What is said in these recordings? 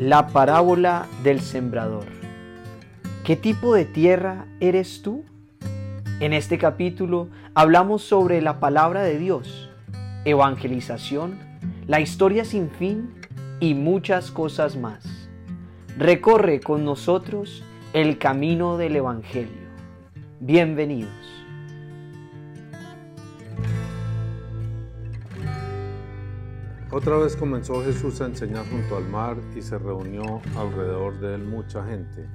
La parábola del sembrador. ¿Qué tipo de tierra eres tú? En este capítulo hablamos sobre la palabra de Dios, evangelización, la historia sin fin y muchas cosas más. Recorre con nosotros el camino del Evangelio. Bienvenidos. Otra vez comenzó Jesús a enseñar junto al mar y se reunió alrededor de él mucha gente,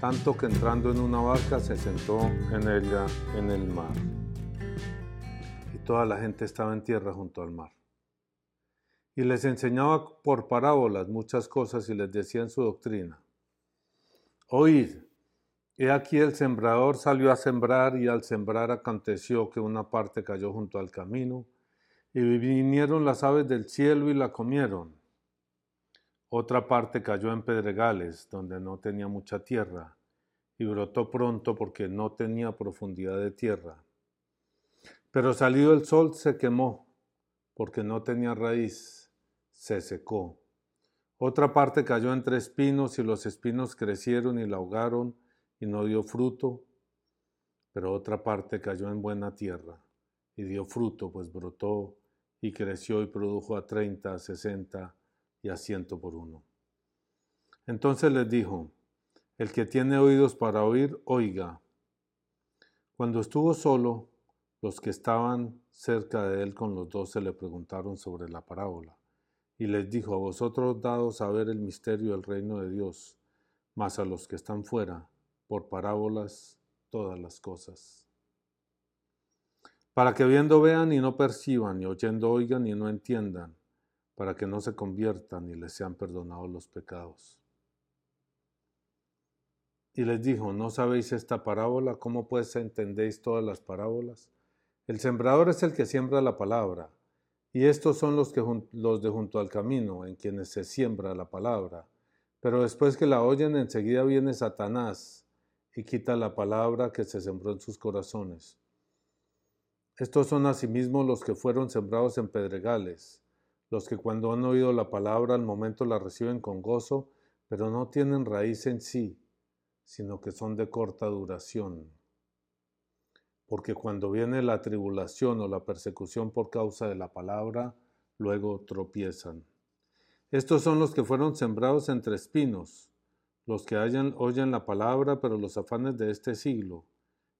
tanto que entrando en una barca se sentó en ella en el mar. Y toda la gente estaba en tierra junto al mar. Y les enseñaba por parábolas muchas cosas y les decía en su doctrina, Oíd, he aquí el sembrador salió a sembrar y al sembrar aconteció que una parte cayó junto al camino, y vinieron las aves del cielo y la comieron. Otra parte cayó en pedregales, donde no tenía mucha tierra, y brotó pronto porque no tenía profundidad de tierra. Pero salido el sol se quemó, porque no tenía raíz, se secó. Otra parte cayó entre espinos, y los espinos crecieron y la ahogaron, y no dio fruto. Pero otra parte cayó en buena tierra, y dio fruto, pues brotó y creció y produjo a treinta, a sesenta y a ciento por uno. Entonces les dijo, el que tiene oídos para oír, oiga. Cuando estuvo solo, los que estaban cerca de él con los doce le preguntaron sobre la parábola, y les dijo, a vosotros dado saber el misterio del reino de Dios, mas a los que están fuera, por parábolas, todas las cosas para que viendo vean y no perciban, y oyendo oigan y no entiendan, para que no se conviertan y les sean perdonados los pecados. Y les dijo, ¿no sabéis esta parábola? ¿Cómo pues entendéis todas las parábolas? El sembrador es el que siembra la palabra, y estos son los, que, los de junto al camino, en quienes se siembra la palabra. Pero después que la oyen, enseguida viene Satanás y quita la palabra que se sembró en sus corazones estos son asimismo los que fueron sembrados en pedregales, los que cuando han oído la palabra al momento la reciben con gozo, pero no tienen raíz en sí, sino que son de corta duración. Porque cuando viene la tribulación o la persecución por causa de la palabra, luego tropiezan. Estos son los que fueron sembrados entre espinos, los que oyen la palabra, pero los afanes de este siglo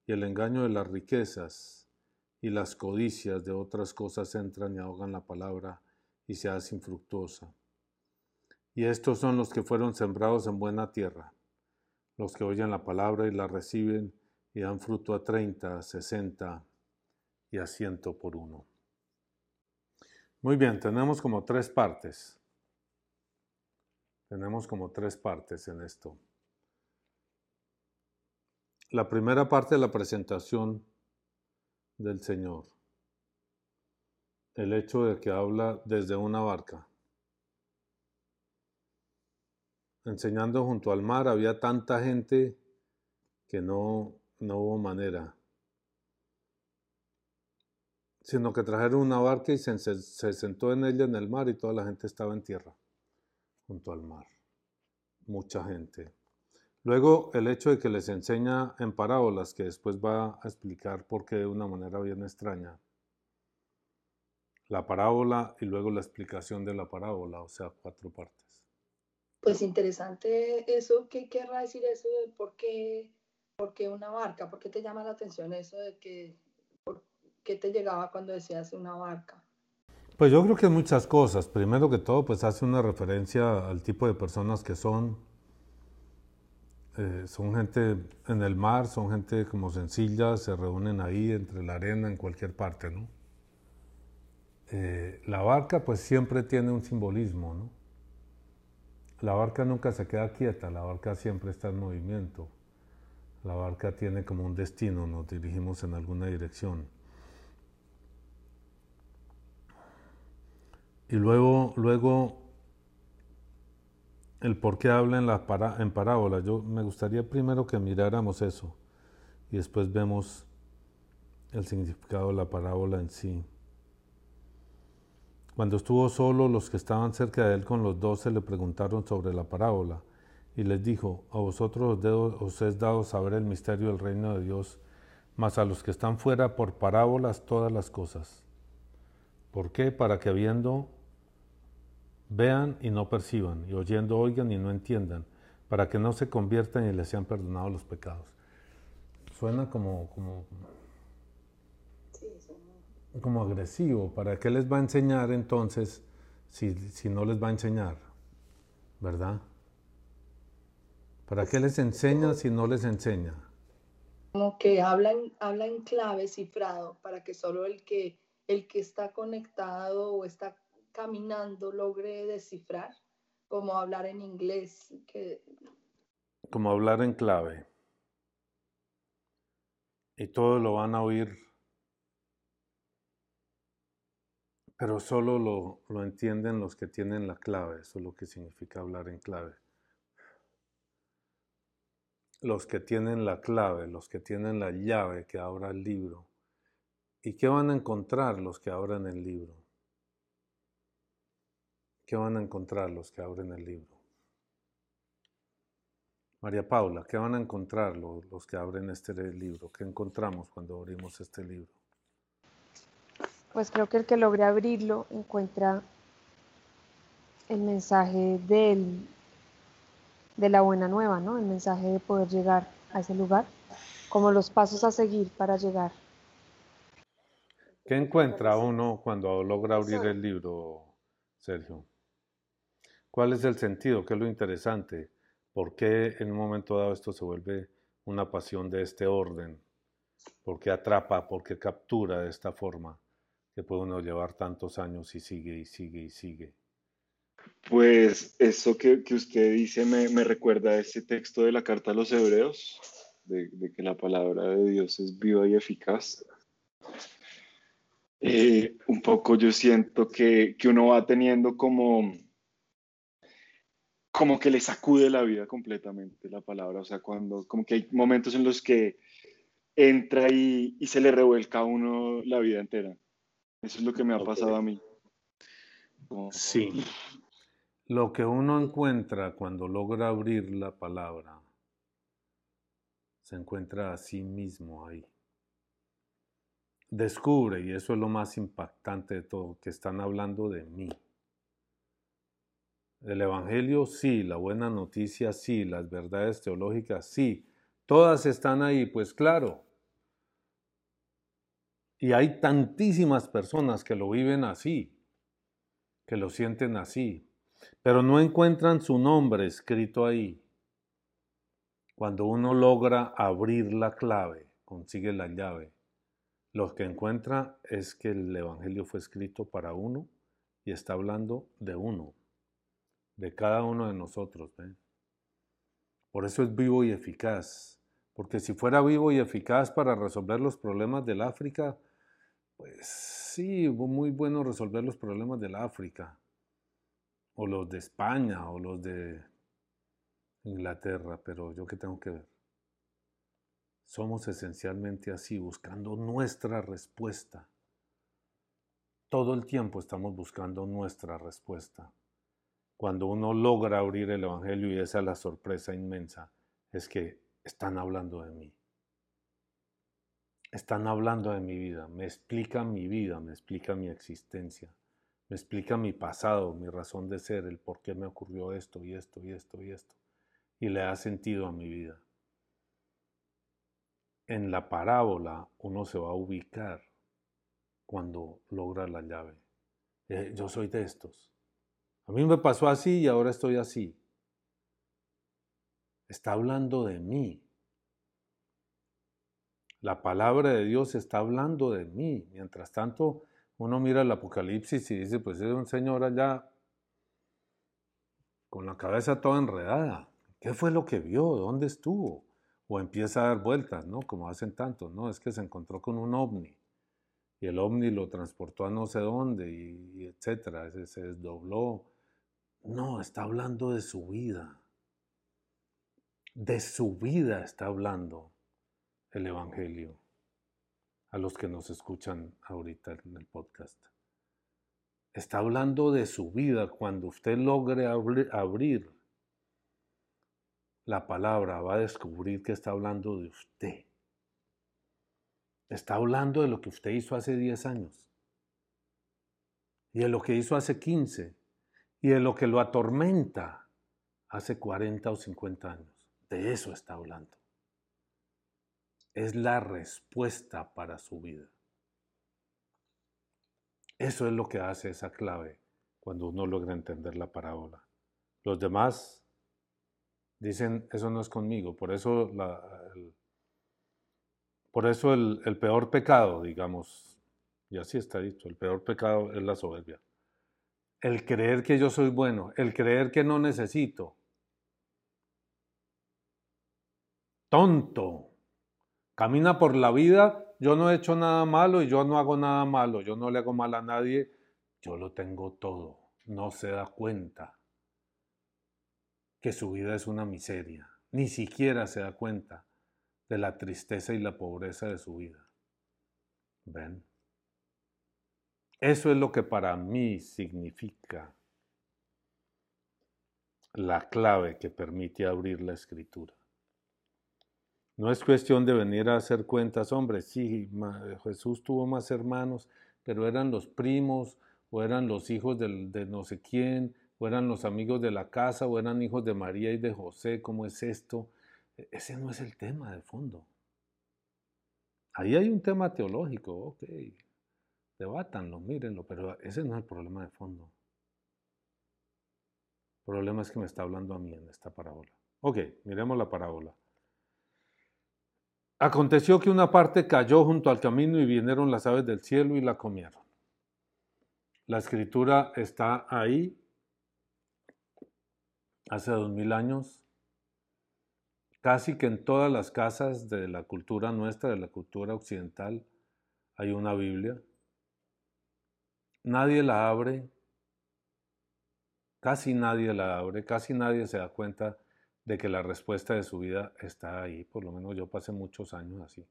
y el engaño de las riquezas y las codicias de otras cosas entran y ahogan la palabra y se hace infructuosa. Y estos son los que fueron sembrados en buena tierra, los que oyen la palabra y la reciben y dan fruto a treinta, a sesenta y a ciento por uno. Muy bien, tenemos como tres partes. Tenemos como tres partes en esto. La primera parte de la presentación del Señor. El hecho de que habla desde una barca. Enseñando junto al mar había tanta gente que no, no hubo manera. Sino que trajeron una barca y se, se sentó en ella en el mar y toda la gente estaba en tierra, junto al mar. Mucha gente. Luego, el hecho de que les enseña en parábolas, que después va a explicar por qué de una manera bien extraña. La parábola y luego la explicación de la parábola, o sea, cuatro partes. Pues interesante eso, ¿qué querrá decir eso de por qué, por qué una barca? ¿Por qué te llama la atención eso de que, por qué te llegaba cuando decías una barca? Pues yo creo que muchas cosas. Primero que todo, pues hace una referencia al tipo de personas que son, eh, son gente en el mar, son gente como sencilla, se reúnen ahí entre la arena en cualquier parte, ¿no? Eh, la barca pues siempre tiene un simbolismo, ¿no? La barca nunca se queda quieta, la barca siempre está en movimiento. La barca tiene como un destino, nos dirigimos en alguna dirección. Y luego, luego el por qué habla en, la parábolas. Yo me gustaría primero que miráramos eso y después vemos el significado de la parábola en sí. Cuando estuvo solo, los que estaban cerca de él con los doce le preguntaron sobre la parábola y les dijo, a vosotros os es dado saber el misterio del reino de Dios, mas a los que están fuera por parábolas todas las cosas. ¿Por qué? Para que viendo vean y no perciban, y oyendo oigan y no entiendan, para que no se conviertan y les sean perdonados los pecados. Suena como, como como agresivo. ¿Para qué les va a enseñar entonces si, si no les va a enseñar? ¿Verdad? ¿Para qué les enseña si no les enseña? Como que habla en, habla en clave cifrado para que solo el que, el que está conectado o está caminando logre descifrar, como hablar en inglés. Que... Como hablar en clave. Y todos lo van a oír Pero solo lo, entienden los que tienen la clave, eso es lo que significa hablar en clave. Los que tienen la clave, los que tienen la llave que abra el libro. ¿Y qué van a encontrar los que abran el libro? ¿Qué van a encontrar los que abren el libro? María Paula, ¿qué van a encontrar los, los que abren este libro? ¿Qué encontramos cuando abrimos este libro? pues creo que el que logre abrirlo encuentra el mensaje del, de la buena nueva, ¿no? El mensaje de poder llegar a ese lugar, como los pasos a seguir para llegar. ¿Qué encuentra uno cuando logra abrir el libro, Sergio? ¿Cuál es el sentido? ¿Qué es lo interesante? ¿Por qué en un momento dado esto se vuelve una pasión de este orden? ¿Por qué atrapa? ¿Por qué captura de esta forma? que puede uno llevar tantos años y sigue y sigue y sigue. Pues eso que, usted dice me, recuerda a ese texto de la carta a los hebreos, de, que la palabra de Dios es viva y eficaz. Eh, un poco yo siento que, uno va teniendo como, como que le sacude la vida completamente la palabra, o sea, cuando como que hay momentos en los que entra y, y se le revuelca a uno la vida entera. Eso es lo que me ha pasado a mí. Sí. Lo que uno encuentra cuando logra abrir la palabra, se encuentra a sí mismo ahí. Descubre, y eso es lo más impactante de todo, que están hablando de mí. El Evangelio sí, la buena noticia sí, las verdades teológicas sí, todas están ahí, pues claro, y hay tantísimas personas que lo viven así, que lo sienten así, pero no encuentran su nombre escrito ahí. Cuando uno logra abrir la clave, consigue la llave, lo que encuentra es que el Evangelio fue escrito para uno y está hablando de uno, de cada uno de nosotros. Por eso es vivo y eficaz, porque si fuera vivo y eficaz para resolver los problemas del África, pues sí, muy bueno resolver los problemas del África, o los de España, o los de Inglaterra, pero yo qué tengo que ver. Somos esencialmente así, buscando nuestra respuesta. Todo el tiempo estamos buscando nuestra respuesta. Cuando uno logra abrir el Evangelio y esa es la sorpresa inmensa, es que están hablando de mí están hablando de mi vida, me explican mi vida, me explican mi existencia, me explican mi pasado, mi razón de ser, el por qué me ocurrió esto y esto y esto y esto, y le da sentido a mi vida. En la parábola uno se va a ubicar cuando logra la llave. Eh, yo soy de estos. A mí me pasó así y ahora estoy así. Está hablando de mí, la palabra de Dios está hablando de mí. Mientras tanto, uno mira el Apocalipsis y dice, pues es un señor allá con la cabeza toda enredada. ¿Qué fue lo que vio? ¿Dónde estuvo? O empieza a dar vueltas, ¿no? Como hacen tantos, ¿no? Es que se encontró con un ovni y el ovni lo transportó a no sé dónde y, etcétera, se, desdobló. No, está hablando de su vida. De su vida está hablando el Evangelio a los que nos escuchan ahorita en el podcast. Está hablando de su vida. Cuando usted logre abrir la palabra, va a descubrir que está hablando de usted. Está hablando de lo que usted hizo hace 10 años. Y de lo que hizo hace 15. Y de lo que lo atormenta hace 40 o 50 años. De eso está hablando. Es la respuesta para su vida. Eso es lo que hace esa clave cuando uno logra entender la parábola. Los demás dicen, eso no es conmigo. Por eso, el, por eso el peor pecado, digamos, y así está dicho, el peor pecado es la soberbia. El creer que yo soy bueno, el creer que no necesito. Tonto. Camina por la vida yo no he hecho nada malo y yo no hago nada malo, yo no le hago mal a nadie, yo lo tengo todo, no se da cuenta que su vida es una miseria, ni siquiera se da cuenta de la tristeza y la pobreza de su vida. ¿Ven? Eso es lo que para mí significa la clave que permite abrir la escritura. No es cuestión de venir a hacer cuentas, hombre, sí, Jesús tuvo más hermanos, pero eran los primos, o eran los hijos de no sé quién, o eran los amigos de la casa, o eran hijos de María y de José, ¿cómo es esto? E, ese no es el tema de fondo. Ahí hay un tema teológico, ok, debátanlo, mírenlo, pero ese no es el problema de fondo. El problema es que me está hablando a mí en esta parábola. Ok, miremos la parábola. Aconteció que una parte cayó junto al camino y vinieron las aves del cielo y la comieron. La escritura está ahí hace dos mil años. Casi que en todas las casas de la cultura nuestra, de la cultura occidental, hay una Biblia. Nadie la abre, casi nadie la abre, casi nadie se da cuenta de que la respuesta de su vida está ahí. Por lo menos yo pasé muchos años así.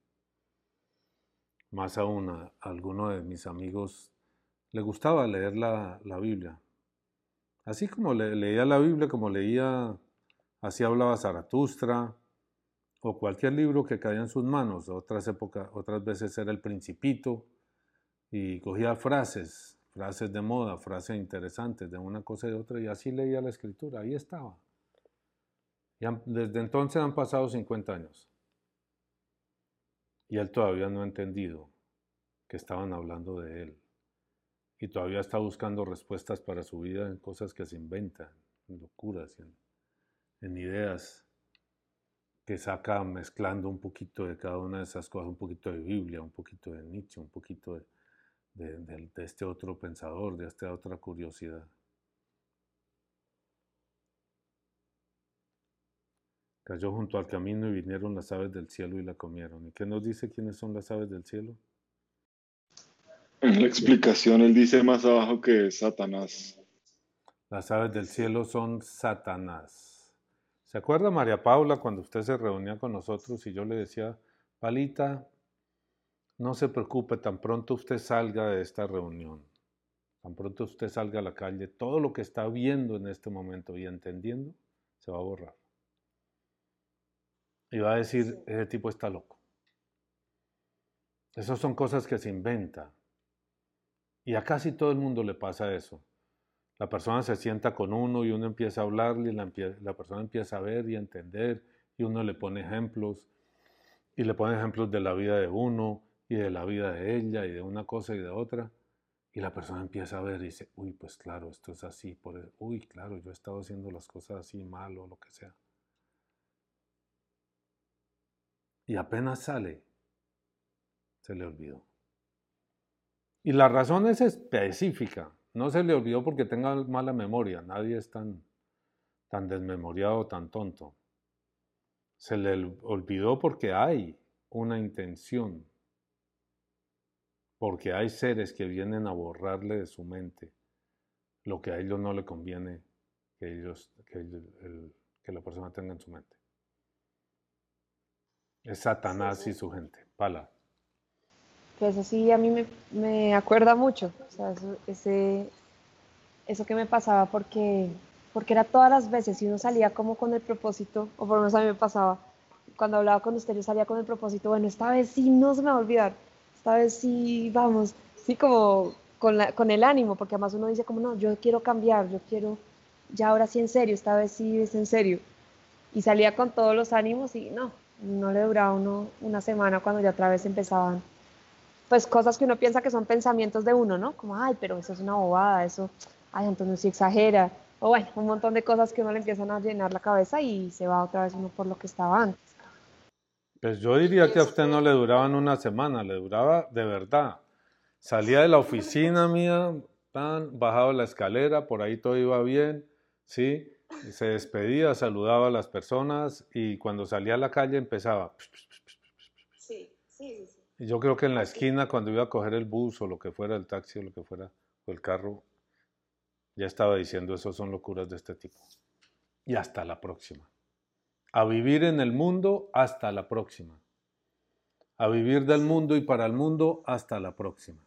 Más aún a, alguno de mis amigos le gustaba leer la, Biblia. Así como leía la Biblia, como leía, así hablaba Zaratustra, o cualquier libro que caía en sus manos. Otras épocas, otras veces era el Principito, y cogía frases, frases de moda, frases interesantes de una cosa y de otra, y así leía la escritura, ahí estaba desde entonces han pasado 50 años. Y él todavía no ha entendido que estaban hablando de él. Y todavía está buscando respuestas para su vida en cosas que se inventan, en locuras, en, en ideas que saca mezclando un poquito de cada una de esas cosas, un poquito de Biblia, un poquito de Nietzsche, un poquito de, de este otro pensador, de esta otra curiosidad. Cayó junto al camino y vinieron las aves del cielo y la comieron. ¿Y qué nos dice quiénes son las aves del cielo? En la explicación él dice más abajo que Satanás. Las aves del cielo son Satanás. ¿Se acuerda María Paula cuando usted se reunía con nosotros y yo le decía, Palita, no se preocupe, tan pronto usted salga de esta reunión, tan pronto usted salga a la calle, todo lo que está viendo en este momento y entendiendo se va a borrar. Y va a decir, ese tipo está loco. Esas son cosas que se inventa. Y a casi todo el mundo le pasa eso. La persona se sienta con uno y uno empieza a hablarle y la, la persona empieza a ver y a entender y uno le pone ejemplos y le pone ejemplos de la vida de uno y de la vida de ella y de una cosa y de otra. Y la persona empieza a ver y dice, uy, pues claro, esto es así, por e-, uy, claro, yo he estado haciendo las cosas así mal o lo que sea. y apenas sale, se le olvidó. Y la razón es específica. No se le olvidó porque tenga mala memoria. Nadie es tan, tan desmemoriado, tan tonto. Se le olvidó porque hay una intención. Porque hay seres que vienen a borrarle de su mente lo que a ellos no le conviene que, ellos, que la persona tenga en su mente. Es Satanás y su gente. Pala. Que eso sí a mí me, me acuerda mucho. O sea, ese, eso que me pasaba porque, porque era todas las veces y uno salía como con el propósito, o por lo menos a mí me pasaba, cuando hablaba con usted yo salía con el propósito, bueno, esta vez sí no se me va a olvidar, vez sí vamos, sí como con, la, con el ánimo, porque además uno dice como no, yo quiero cambiar, yo quiero, ya ahora sí en serio, esta vez sí es en serio. Y salía con todos los ánimos y no, no le duraba uno una semana cuando ya otra vez empezaban pues cosas que uno piensa que son pensamientos de uno, ¿no? Como, ay, pero eso es una bobada, eso, ay, entonces sí exagera. O bueno, un montón de cosas que uno le empiezan a llenar la cabeza y se va otra vez uno por lo que estaba antes. Pues yo diría que a usted no le duraban una semana, le duraba de verdad. Salía de la oficina mía, tan, bajaba la escalera, por ahí todo iba bien, ¿sí? Se despedía, saludaba a las personas y cuando salía a la calle empezaba. Sí, sí, sí. Y yo creo que en la esquina, cuando iba a coger el bus o lo que fuera, el taxi o lo que fuera, o el carro, ya estaba diciendo, eso son locuras de este tipo. Y hasta la próxima. A vivir en el mundo hasta la próxima. A vivir del mundo y para el mundo hasta la próxima.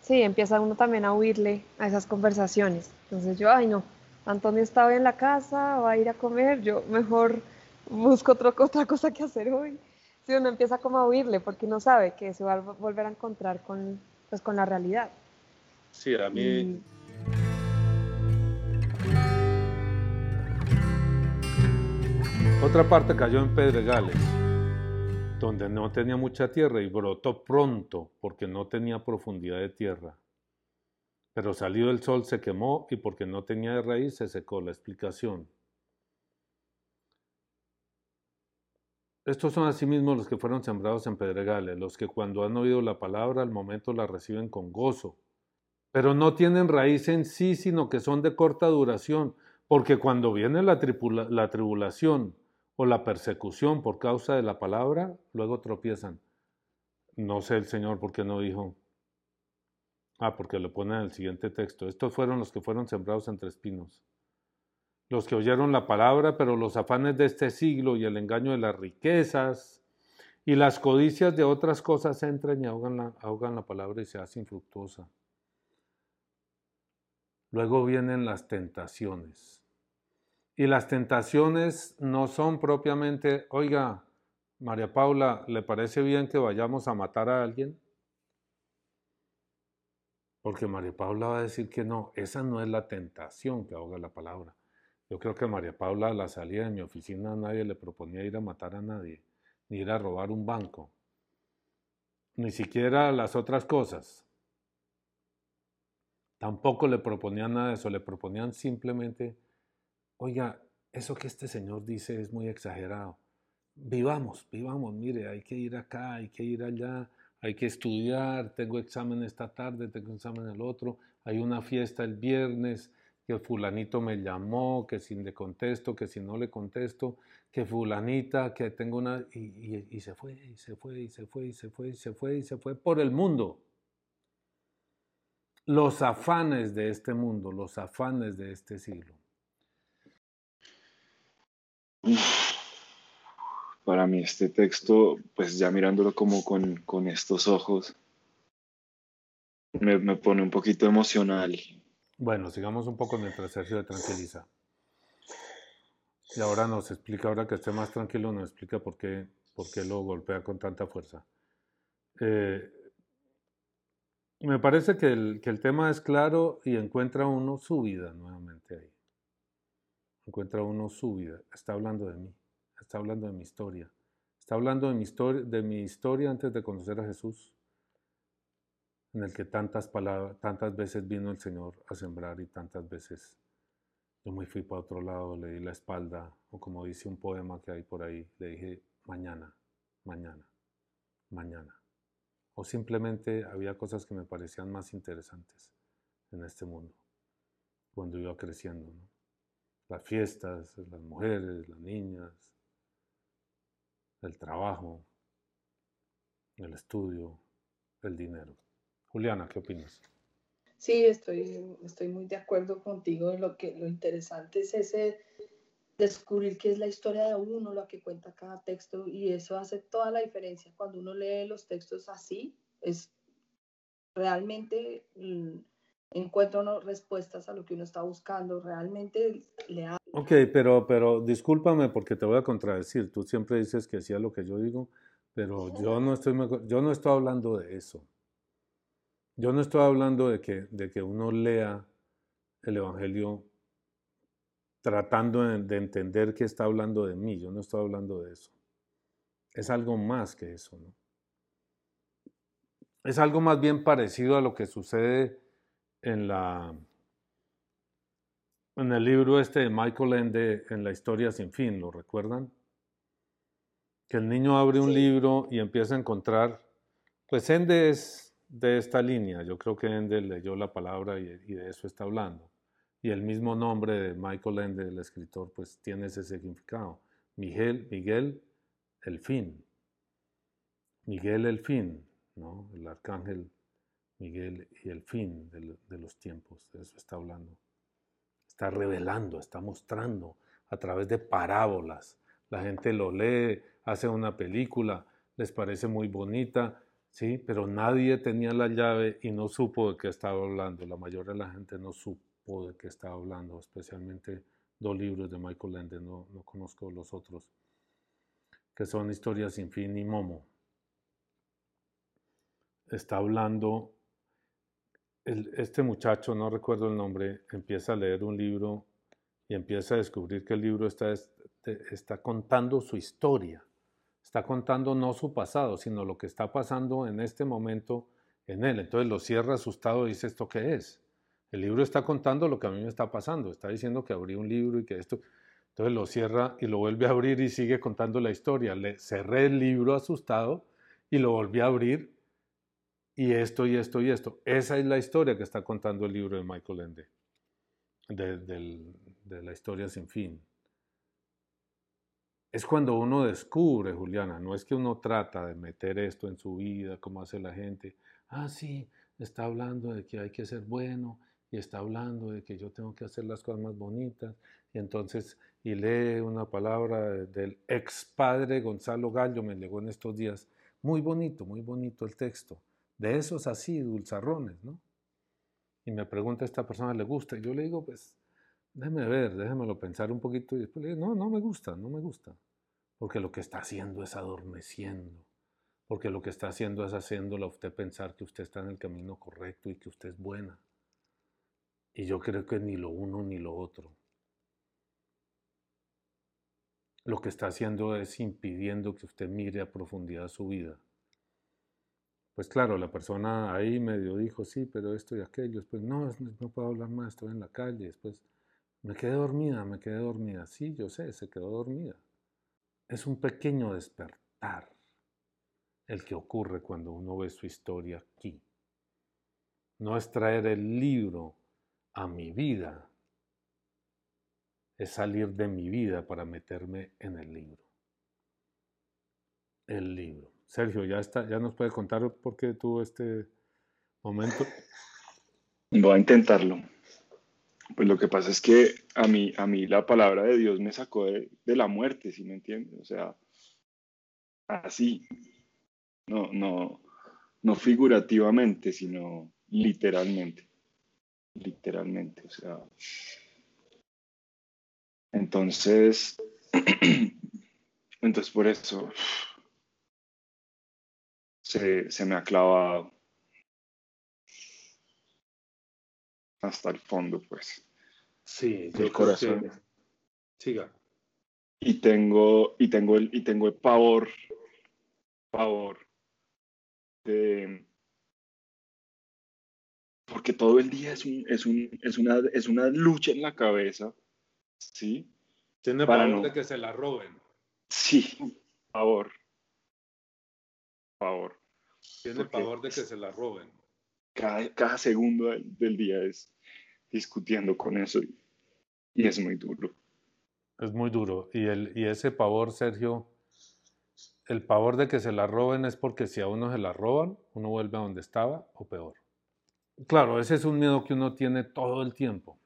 Sí, empieza uno también a huirle a esas conversaciones. Entonces yo, ay no, Antonio estaba en la casa, va a ir a comer, yo mejor busco otra cosa que hacer hoy si uno empieza como a huirle porque uno sabe que se va a volver a encontrar con, pues, con la realidad. Sí, a mí... Otra parte cayó en Pedregales, donde no tenía mucha tierra y brotó pronto porque no tenía profundidad de tierra. Pero salió el sol se quemó y porque no tenía raíz se secó. La explicación. Estos son asimismo los que fueron sembrados en pedregales, los que cuando han oído la palabra al momento la reciben con gozo, pero no tienen raíz en sí, sino que son de corta duración, porque cuando viene la, la tribulación o la persecución por causa de la palabra, luego tropiezan. No sé el Señor por qué no dijo. Ah, porque lo pone en el siguiente texto. Estos fueron los que fueron sembrados entre espinos los que oyeron la palabra, pero los afanes de este siglo y el engaño de las riquezas y las codicias de otras cosas entran y ahogan la, ahogan la palabra y se hace infructuosa. Luego vienen las tentaciones. Y las tentaciones no son propiamente, oiga, María Paula, ¿le parece bien que vayamos a matar a alguien? Porque María Paula va a decir que no, esa no es la tentación que ahoga la palabra. Yo creo que María Paula a la salida de mi oficina nadie le proponía ir a matar a nadie, ni ir a robar un banco, ni siquiera las otras cosas. Tampoco le proponían nada de eso, le proponían simplemente, oiga, eso que este señor dice es muy exagerado. Vivamos, vivamos, mire, hay que ir acá, hay que ir allá, hay que estudiar, tengo examen esta tarde, tengo examen el otro, hay una fiesta el viernes, que fulanito me llamó, que si le contesto, que si no le contesto, que fulanita, que tengo una... Y, se fue, y se fue, y se fue, y se fue, y se fue, y se fue por el mundo. Los afanes de este mundo, los afanes de este siglo. Para mí este texto, pues ya mirándolo como con, estos ojos, me, me pone un poquito emocional bueno, sigamos un poco mientras Sergio se tranquiliza. Y ahora nos explica, ahora que esté más tranquilo, nos explica por qué, por qué lo golpea con tanta fuerza. Eh, me parece que el, que el tema es claro y encuentra uno su vida nuevamente ahí. Encuentra uno su vida. Está hablando de mí, está hablando de mi historia. Está hablando de mi, historia, de mi historia antes de conocer a Jesús en el que tantas, palabras, tantas veces vino el Señor a sembrar y tantas veces yo me fui para otro lado, le di la espalda, o como dice un poema que hay por ahí, le dije mañana, mañana, mañana. O simplemente había cosas que me parecían más interesantes en este mundo, cuando iba creciendo. Las fiestas, las mujeres, las niñas, el trabajo, el estudio, el dinero. Juliana, ¿qué opinas? Sí, estoy, estoy muy de acuerdo contigo. Lo, que, lo interesante es ese descubrir qué es la historia de uno, lo que cuenta cada texto, y eso hace toda la diferencia. Cuando uno lee los textos así, es realmente mm, encuentra uno respuestas a lo que uno está buscando, realmente le ha... Ok, pero, pero discúlpame porque te voy a contradecir. Tú siempre dices que hacía lo que yo digo, pero yo no estoy, yo no estoy hablando de eso. Yo no estoy hablando de que, de que uno lea el Evangelio tratando de, entender que está hablando de mí. Yo no estoy hablando de eso. Es algo más que eso, ¿no? Es algo más bien parecido a lo que sucede en la en el libro este de Michael Ende en la historia sin fin, ¿lo recuerdan? Que el niño abre un libro y empieza a encontrar, pues Ende es de esta línea, yo creo que Ende leyó la palabra y, de eso está hablando. Y el mismo nombre de Michael Ende, el escritor, pues tiene ese significado. Miguel, Miguel, el fin. Miguel el fin, ¿no? El arcángel Miguel y el fin de, los tiempos, de eso está hablando. Está revelando, está mostrando a través de parábolas. La gente lo lee, hace una película, les parece muy bonita, sí, pero nadie tenía la llave y no supo de qué estaba hablando. La mayoría de la gente no supo de qué estaba hablando, especialmente dos libros de Michael Ende, no, no conozco los otros, que son Historias sin fin y Momo. Está hablando este muchacho, no recuerdo el nombre, empieza a leer un libro y empieza a descubrir que el libro está, está contando su historia. Está contando no su pasado, sino lo que está pasando en este momento en él. Entonces lo cierra asustado y dice, ¿esto qué es? El libro está contando lo que a mí me está pasando. Está diciendo que abrí un libro y que esto... Entonces lo cierra y lo vuelve a abrir y sigue contando la historia. Le cerré el libro asustado y lo volví a abrir y esto y esto y esto. Esa es la historia que está contando el libro de Michael Ende, de, la historia sin fin. Es cuando uno descubre, Juliana, no es que uno trata de meter esto en su vida, como hace la gente. Ah, sí, está hablando de que hay que ser bueno y está hablando de que yo tengo que hacer las cosas más bonitas. Y entonces, y lee una palabra del ex padre Gonzalo Gallo, me llegó en estos días. Muy bonito, muy bonito el texto de esos así, dulzarrones, ¿no? Y me pregunta esta persona, ¿le gusta? Y yo le digo, pues, déjeme ver, déjemelo pensar un poquito. Y después le digo, no, no me gusta, no me gusta. Porque lo que está haciendo es adormeciendo. Porque lo que está haciendo es haciéndole a usted pensar que usted está en el camino correcto y que usted es buena. Y yo creo que ni lo uno ni lo otro. Lo que está haciendo es impidiendo que usted mire a profundidad su vida pues claro, la persona ahí medio dijo, sí, pero esto y aquello. Después, no, no puedo hablar más, estoy en la calle. Después, me quedé dormida, me quedé dormida. Sí, yo sé, se quedó dormida. Es un pequeño despertar el que ocurre cuando uno ve su historia aquí. No es traer el libro a mi vida, es salir de mi vida para meterme en el libro. El libro. Sergio, ya, está, ya nos puede contar por qué tuvo este momento. Voy a intentarlo. Pues lo que pasa es que a mí, a mí la palabra de Dios me sacó de, la muerte, si me entiendes? O sea, así. No, no, no figurativamente, sino literalmente. Literalmente, o sea. Entonces, entonces por eso se, me ha clavado hasta el fondo, pues. Sí, del corazón. Siga. Y tengo, y tengo el, y tengo el pavor, pavor de porque todo el día es un, es un, es una, es una lucha en la cabeza, ¿sí? Tiene pavor de que se la roben. Sí, pavor favor. Tiene el favor de que se la roben. Cada, segundo del, día es discutiendo con eso y, es muy duro. Es muy duro. Y, el, y ese pavor, Sergio, el pavor de que se la roben es porque si a uno se la roban, uno vuelve a donde estaba o peor. Claro, ese es un miedo que uno tiene todo el tiempo.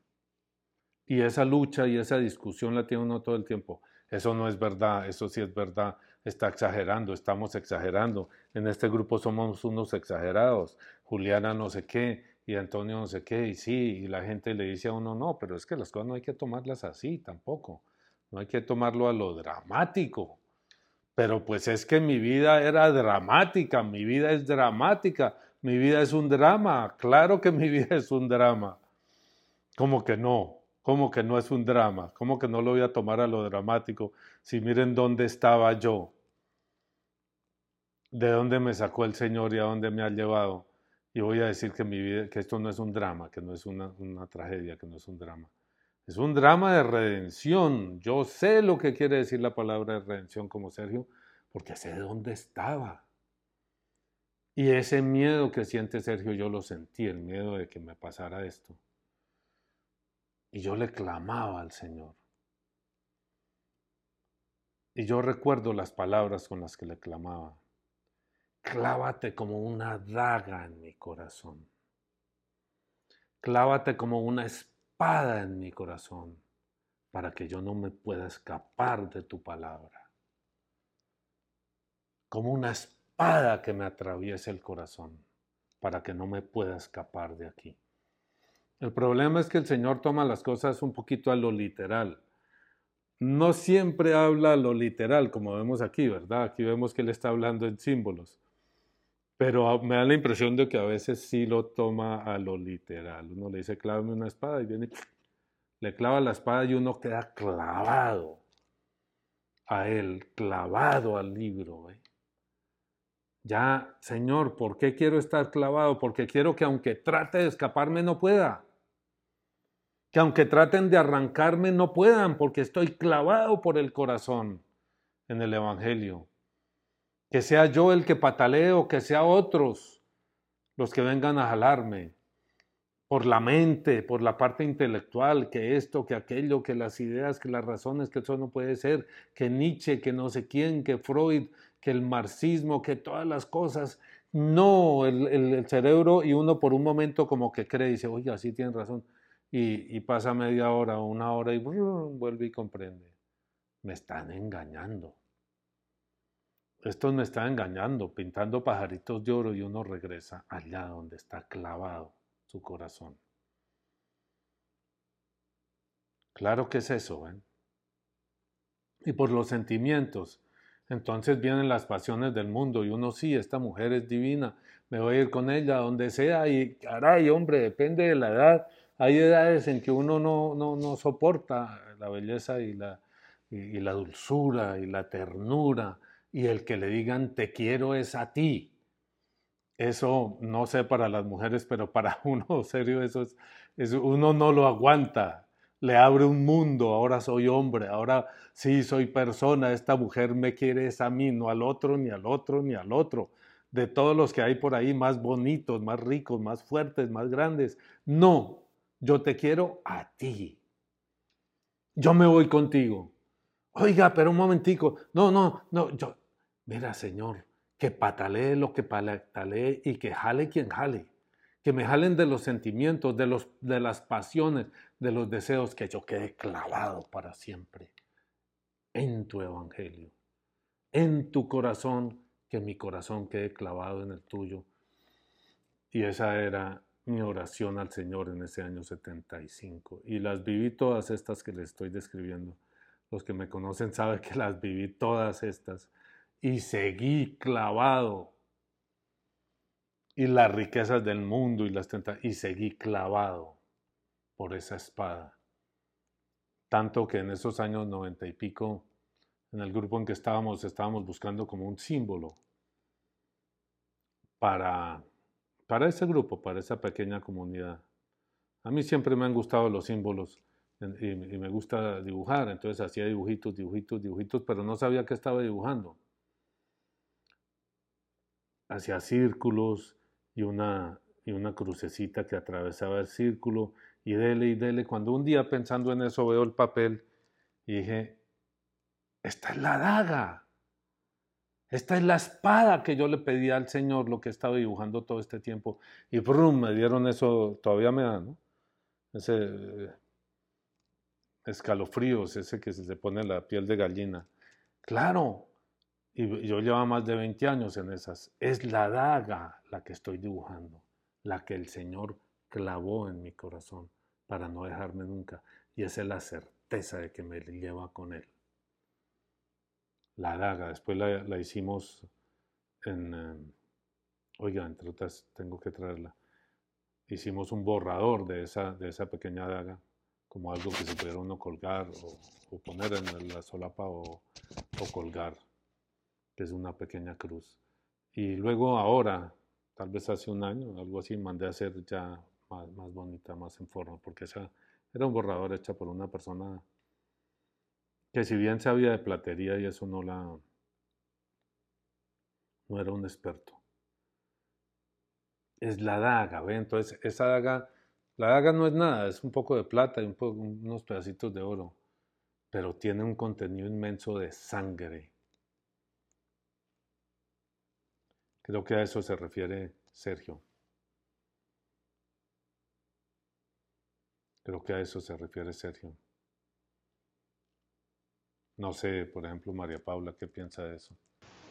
Y esa lucha y esa discusión la tiene uno todo el tiempo. Eso no es verdad, eso sí es verdad está exagerando, estamos exagerando, en este grupo somos unos exagerados, Juliana no sé qué, y Antonio no sé qué, y sí, y la gente le dice a uno, no, pero es que las cosas no hay que tomarlas así tampoco, no hay que tomarlo a lo dramático. Pero pues es que mi vida era dramática, mi vida es dramática, mi vida es un drama, claro que mi vida es un drama. ¿Cómo que no? ¿Cómo que no es un drama? ¿Cómo que no lo voy a tomar a lo dramático? Si miren dónde estaba yo, de dónde me sacó el Señor y a dónde me ha llevado. Y voy a decir que esto no es un drama, que no es una, una tragedia, que no es un drama. Es un drama de redención. Yo sé lo que quiere decir la palabra de redención como Sergio, porque sé dónde estaba. Y ese miedo que siente Sergio, yo lo sentí, el miedo de que me pasara esto. Y yo le clamaba al Señor. Y yo recuerdo las palabras con las que le clamaba. Clávate como una daga en mi corazón. Clávate como una espada en mi corazón para que yo no me pueda escapar de tu palabra. Como una espada que me atraviese el corazón para que no me pueda escapar de aquí. El problema es que el Señor toma las cosas un poquito a lo literal. No siempre habla a lo literal, como vemos aquí, ¿verdad? Aquí vemos que Él está hablando en símbolos. Pero me da la impresión de que a veces sí lo toma a lo literal. Uno le dice, clávame una espada y viene, le clava la espada y uno queda clavado a él, clavado al libro. ¿eh? Ya, Señor, ¿por qué quiero estar clavado? Porque quiero que aunque trate de escaparme no pueda que aunque traten de arrancarme no puedan porque estoy clavado por el corazón en el Evangelio. Que sea yo el que pataleo, que sea otros los que vengan a jalarme por la mente, por la parte intelectual, que esto, que aquello, que las ideas, que las razones, que eso no puede ser, que Nietzsche, que no sé quién, que Freud, que el marxismo, que todas las cosas. No, el, el cerebro y uno por un momento como que cree dice, oye, así tienen razón y, pasa media hora o una hora y vuelve y comprende. Me están engañando. Esto me está engañando, pintando pajaritos de oro y uno regresa allá donde está clavado su corazón. Claro que es eso, ¿ven? Y por los sentimientos. Entonces vienen las pasiones del mundo y uno sí, esta mujer es divina, me voy a ir con ella donde sea y caray, hombre, depende de la edad hay edades en que uno no, no, soporta la belleza y la, y, la dulzura y la ternura y el que le digan te quiero es a ti. Eso no sé para las mujeres, pero para uno, serio, eso es, uno no lo aguanta. Le abre un mundo, ahora soy hombre, ahora sí soy persona, esta mujer me quiere es a mí, no al otro, ni al otro, ni al otro. De todos los que hay por ahí, más bonitos, más ricos, más fuertes, más grandes. No, yo te quiero a ti. Yo me voy contigo. Oiga, pero un momentico. No, no, no. Yo, mira, Señor, que patalee lo que patalee y que jale quien jale. Que me jalen de los sentimientos, de, los, de las pasiones, de los deseos, que yo quede clavado para siempre en tu evangelio, en tu corazón, que mi corazón quede clavado en el tuyo. Y esa era mi oración al Señor en ese año 75. Y las viví todas estas que les estoy describiendo. Los que me conocen saben que las viví todas estas. Y seguí clavado. Y las riquezas del mundo y las tentaciones. Y seguí clavado por esa espada. Tanto que en esos años noventa y pico, en el grupo en que estábamos, estábamos buscando como un símbolo para para ese grupo, para esa pequeña comunidad. A mí siempre me han gustado los símbolos y, me gusta dibujar, entonces hacía dibujitos, dibujitos, dibujitos, pero no sabía qué estaba dibujando. Hacía círculos y una, y una crucecita que atravesaba el círculo y dele y dele. Cuando un día pensando en eso veo el papel y dije, esta es la daga. Esta es la espada que yo le pedí al Señor, lo que he estado dibujando todo este tiempo. Y brum, me dieron eso, todavía me da, ¿no? Ese eh, escalofríos, ese que se pone la piel de gallina. Claro, y yo llevo más de 20 años en esas. Es la daga la que estoy dibujando, la que el Señor clavó en mi corazón para no dejarme nunca. Y esa es la certeza de que me lleva con Él. La daga, después la, hicimos en... Em, oiga, entre otras, tengo que traerla. Hicimos un borrador de esa, de esa pequeña daga, como algo que se pudiera uno colgar o, poner en la solapa o, o colgar, que es una pequeña cruz. Y luego ahora, tal vez hace un año, algo así, mandé a hacer ya más, más bonita, más en forma, porque esa era un borrador hecha por una persona que si bien sabía de platería y eso no la... no era un experto. Es la daga, ¿ve? Entonces esa daga, la daga no es nada, es un poco de plata y un poco, unos pedacitos de oro, pero tiene un contenido inmenso de sangre. Creo que a eso se refiere Sergio. Creo que a eso se refiere Sergio. No sé, por ejemplo, María Paula, ¿qué piensa de eso?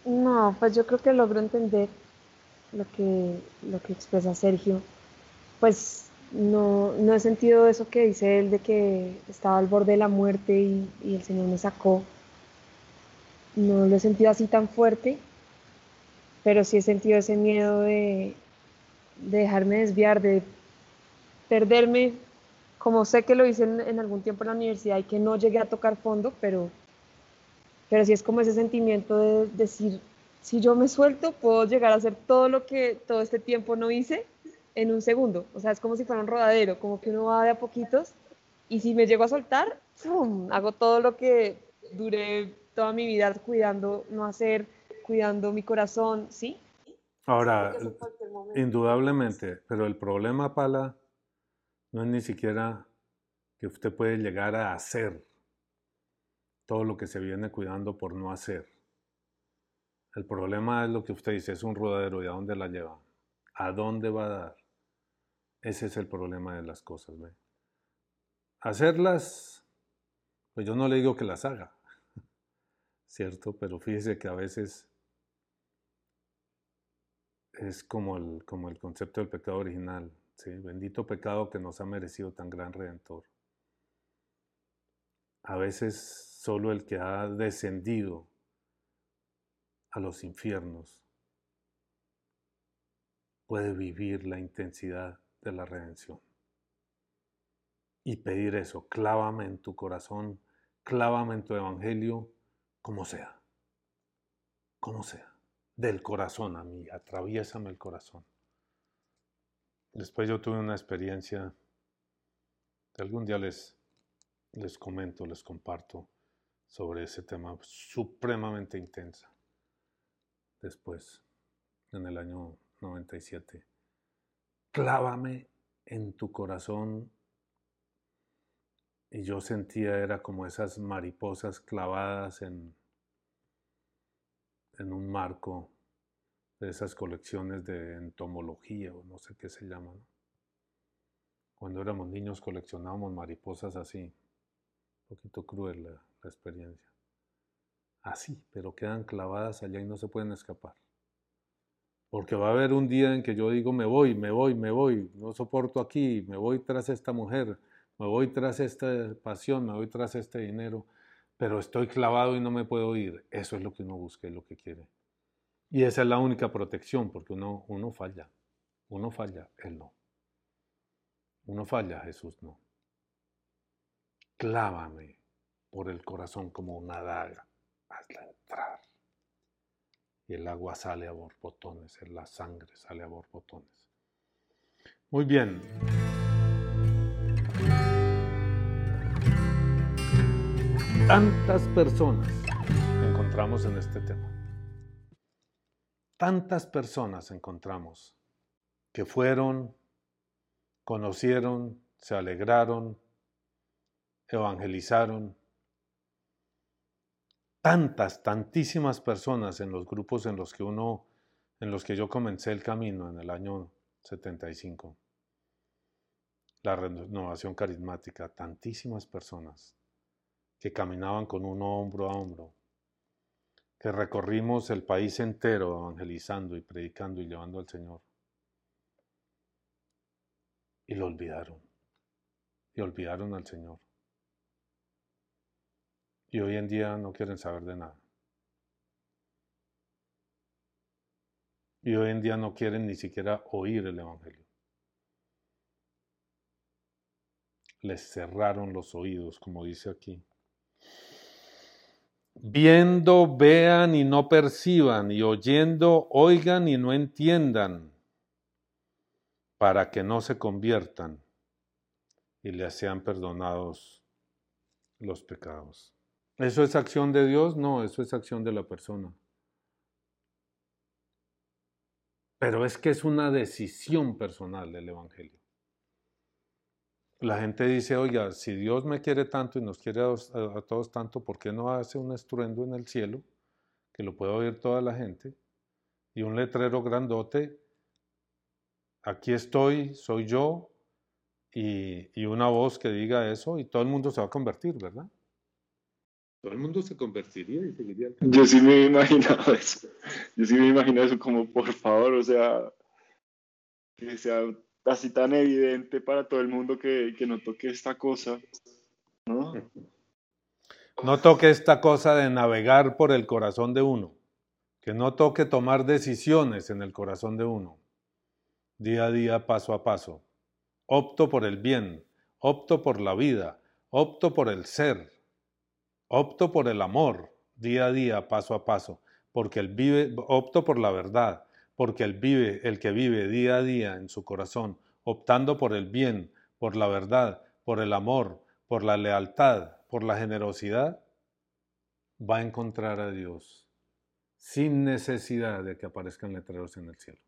No, pues yo creo que logro entender lo que, lo que expresa Sergio. Pues no, no he sentido eso que dice él de que estaba al borde de la muerte y, y el Señor me sacó. No lo he sentido así tan fuerte, pero sí he sentido ese miedo de, de dejarme desviar, de perderme, como sé que lo hice en, en, algún tiempo en la universidad y que no llegué a tocar fondo, pero pero sí es como ese sentimiento de decir, si yo me suelto, puedo llegar a hacer todo lo que todo este tiempo no hice en un segundo. O sea, es como si fuera un rodadero, como que uno va de a poquitos y si me llego a soltar, hago todo lo que duré toda mi vida cuidando no hacer, cuidando mi corazón, ¿sí? Ahora, indudablemente, pero el problema, Pala, no es ni siquiera que usted puede llegar a hacer todo lo que se viene cuidando por no hacer. El problema es lo que usted dice, es un rodadero y a dónde la lleva, a dónde va a dar. Ese es el problema de las cosas. ¿ve? Hacerlas, pues yo no le digo que las haga, ¿cierto? Pero fíjese que a veces es como el, como el concepto del pecado original, ¿sí? Bendito pecado que nos ha merecido tan gran redentor. A veces Solo el que ha descendido a los infiernos puede vivir la intensidad de la redención. Y pedir eso, clávame en tu corazón, clávame en tu evangelio, como sea, como sea, del corazón a mí, atraviésame el corazón. Después yo tuve una experiencia que algún día les, les comento, les comparto sobre ese tema supremamente intensa. Después, en el año 97, clávame en tu corazón. Y yo sentía, era como esas mariposas clavadas en, en un marco de esas colecciones de entomología o no sé qué se llaman. Cuando éramos niños coleccionábamos mariposas así, un poquito cruel la experiencia. Así, pero quedan clavadas allá y no se pueden escapar. Porque va a haber un día en que yo digo, me voy, me voy, me voy, no soporto aquí, me voy tras esta mujer, me voy tras esta pasión, me voy tras este dinero, pero estoy clavado y no me puedo ir. Eso es lo que uno busca y lo que quiere. Y esa es la única protección, porque uno, uno falla. Uno falla, Él no. Uno falla, Jesús no. Clávame por el corazón como una daga. Hazla entrar. Y el agua sale a borbotones, la sangre sale a borbotones. Muy bien. Tantas personas encontramos en este tema. Tantas personas encontramos que fueron, conocieron, se alegraron, evangelizaron, tantas, tantísimas personas en los grupos en los que uno, en los que yo comencé el camino en el año 75. La renovación carismática, tantísimas personas que caminaban con uno hombro a hombro, que recorrimos el país entero evangelizando y predicando y llevando al Señor. y lo olvidaron. Y olvidaron al Señor. Y hoy en día no quieren saber de nada. Y hoy en día no quieren ni siquiera oír el Evangelio. Les cerraron los oídos, como dice aquí. Viendo, vean y no perciban, y oyendo, oigan y no entiendan, para que no se conviertan y les sean perdonados los pecados. ¿Eso es acción de Dios? No, eso es acción de la persona. Pero es que es una decisión personal del Evangelio. La gente dice, oiga, si Dios me quiere tanto y nos quiere a, todos tanto, ¿por qué no hace un estruendo en el cielo que lo pueda oír toda la gente? Y un letrero grandote, aquí estoy, soy yo, y, y una voz que diga eso y todo el mundo se va a convertir, ¿verdad? Todo el mundo se convertiría y seguiría. Yo sí me he imaginado eso. Yo sí me imagino eso como, por favor, o sea, que sea así tan evidente para todo el mundo que, que no toque esta cosa, ¿no? No toque esta cosa de navegar por el corazón de uno, que no toque tomar decisiones en el corazón de uno, día a día, paso a paso. Opto por el bien, opto por la vida, opto por el ser, Opto por el amor día a día, paso a paso, porque él vive, opto por la verdad, porque él vive, el que vive día a día en su corazón, optando por el bien, por la verdad, por el amor, por la lealtad, por la generosidad, va a encontrar a Dios sin necesidad de que aparezcan letreros en el cielo.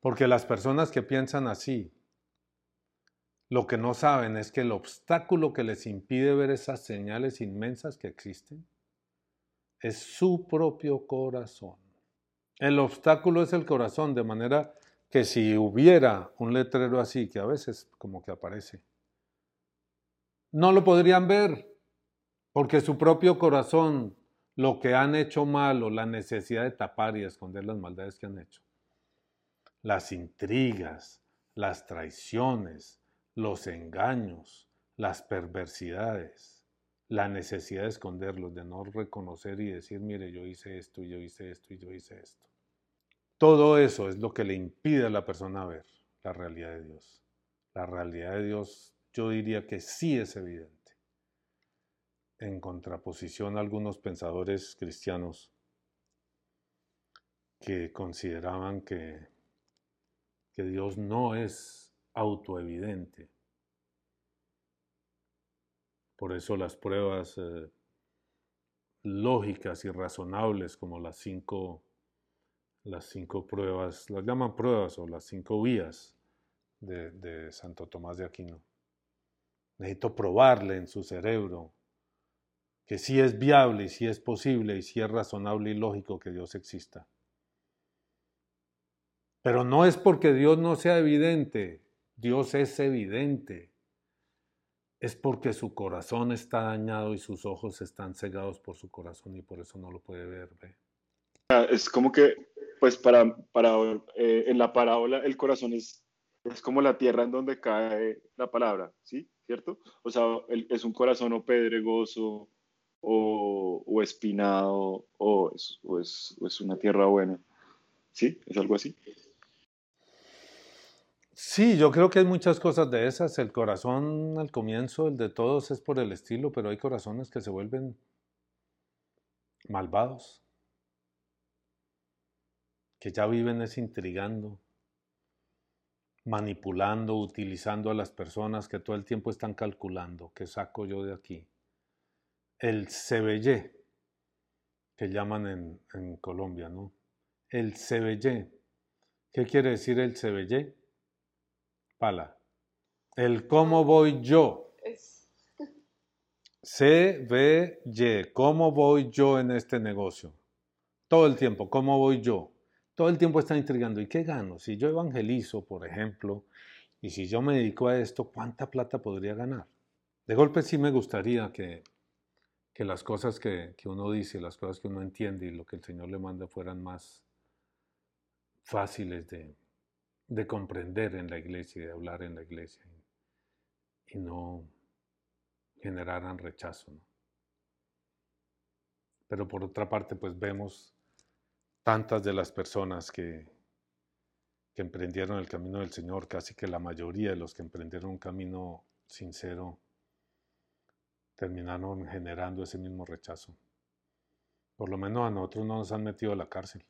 Porque las personas que piensan así, lo que no saben es que el obstáculo que les impide ver esas señales inmensas que existen es su propio corazón. El obstáculo es el corazón, de manera que si hubiera un letrero así, que a veces como que aparece, no lo podrían ver, porque su propio corazón, lo que han hecho mal o la necesidad de tapar y esconder las maldades que han hecho, las intrigas, las traiciones, los engaños, las perversidades, la necesidad de esconderlos, de no reconocer y decir, mire, yo hice esto y yo hice esto y yo hice esto. Todo eso es lo que le impide a la persona ver la realidad de Dios. La realidad de Dios yo diría que sí es evidente. En contraposición a algunos pensadores cristianos que consideraban que, que Dios no es autoevidente. Por eso las pruebas eh, lógicas y razonables como las cinco, las cinco pruebas, las llaman pruebas o las cinco vías de, de Santo Tomás de Aquino. Necesito probarle en su cerebro que sí es viable y sí es posible y sí es razonable y lógico que Dios exista. Pero no es porque Dios no sea evidente, Dios es evidente, es porque su corazón está dañado y sus ojos están cegados por su corazón y por eso no lo puede ver. Ah, es como que, pues para, para eh, en la parábola el corazón es, es como la tierra en donde cae la palabra, ¿sí? ¿Cierto? O sea, es un corazón o pedregoso o, o espinado o es, o es una tierra buena. ¿Sí? ¿Es algo así? Sí, yo creo que hay muchas cosas de esas. El corazón al comienzo, el de todos es por el estilo, pero hay corazones que se vuelven malvados, que ya viven es intrigando, manipulando, utilizando a las personas que todo el tiempo están calculando, ¿qué saco yo de aquí? El cebellé, que llaman en, Colombia, ¿no? El cebellé. ¿Qué quiere decir el cebellé? Pala. El cómo voy yo. C, B, Y. ¿Cómo voy yo en este negocio? Todo el tiempo, ¿cómo voy yo? Todo el tiempo está intrigando. ¿Y qué gano? Si yo evangelizo, por ejemplo, y si yo me dedico a esto, ¿cuánta plata podría ganar? De golpe sí me gustaría que, que las cosas que, que uno dice, las cosas que uno entiende y lo que el Señor le manda fueran más fáciles de, de comprender en la iglesia y de hablar en la iglesia y no generaran rechazo. Pero por otra parte, pues vemos tantas de las personas que, que emprendieron el camino del Señor, casi que la mayoría de los que emprendieron un camino sincero, terminaron generando ese mismo rechazo. Por lo menos a nosotros no nos han metido a la cárcel.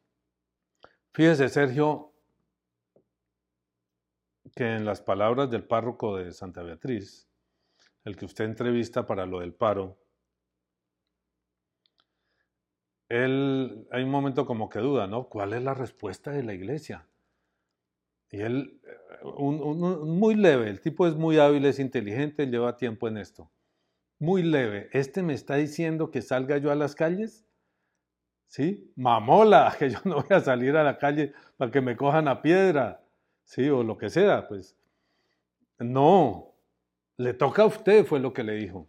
Fíjese, Sergio, que en las palabras del párroco de Santa Beatriz, el que usted entrevista para lo del paro, él, hay un momento como que duda, ¿no? ¿Cuál es la respuesta de la iglesia? Y él, eh, muy leve, el tipo es muy hábil, es inteligente, lleva tiempo en esto. Muy leve. ¿Este me está diciendo que salga yo a las calles? ¿Sí? Mamola, que yo no voy a salir a la calle para que me cojan a piedra. ¿Sí? O lo que sea, pues. No, le toca a usted, fue lo que le dijo.